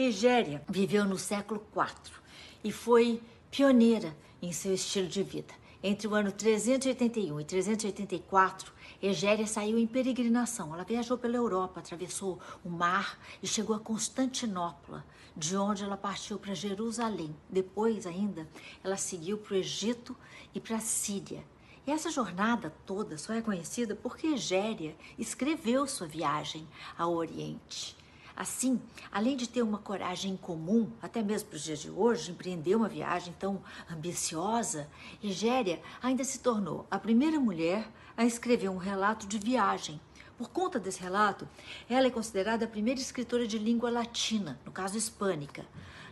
Egéria viveu no século IV e foi pioneira em seu estilo de vida. Entre o ano 381 e 384, Egéria saiu em peregrinação. Ela viajou pela Europa, atravessou o mar e chegou a Constantinopla, de onde ela partiu para Jerusalém. Depois, ainda, ela seguiu para o Egito e para a Síria. E essa jornada toda só é conhecida porque Egéria escreveu sua viagem ao Oriente. Assim, além de ter uma coragem comum, até mesmo para os dias de hoje, empreender uma viagem tão ambiciosa, Egéria ainda se tornou a primeira mulher a escrever um relato de viagem. Por conta desse relato, ela é considerada a primeira escritora de língua latina, no caso hispânica.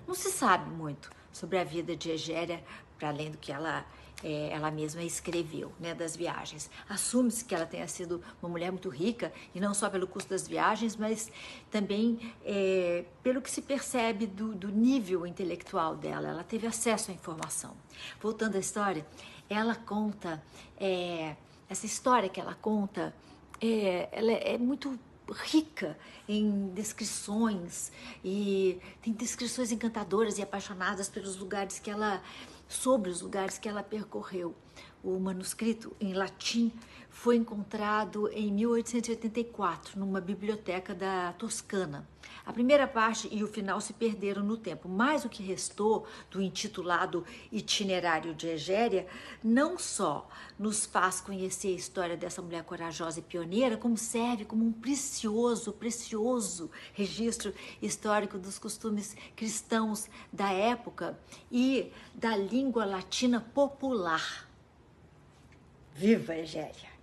Não se sabe muito sobre a vida de Egéria, para além do que ela é, ela mesma escreveu, né, das viagens. Assume-se que ela tenha sido uma mulher muito rica, e não só pelo custo das viagens, mas também é, pelo que se percebe do, do nível intelectual dela. Ela teve acesso à informação. Voltando à história, ela conta, é, essa história que ela conta, é, ela é muito rica em descrições e tem descrições encantadoras e apaixonadas pelos lugares que ela sobre os lugares que ela percorreu. O manuscrito em latim foi encontrado em 1884 numa biblioteca da Toscana. A primeira parte e o final se perderam no tempo, mas o que restou do intitulado Itinerário de Egéria não só nos faz conhecer a história dessa mulher corajosa e pioneira, como serve como um precioso, precioso registro histórico dos costumes cristãos da época e da língua latina popular. Viva Egéria!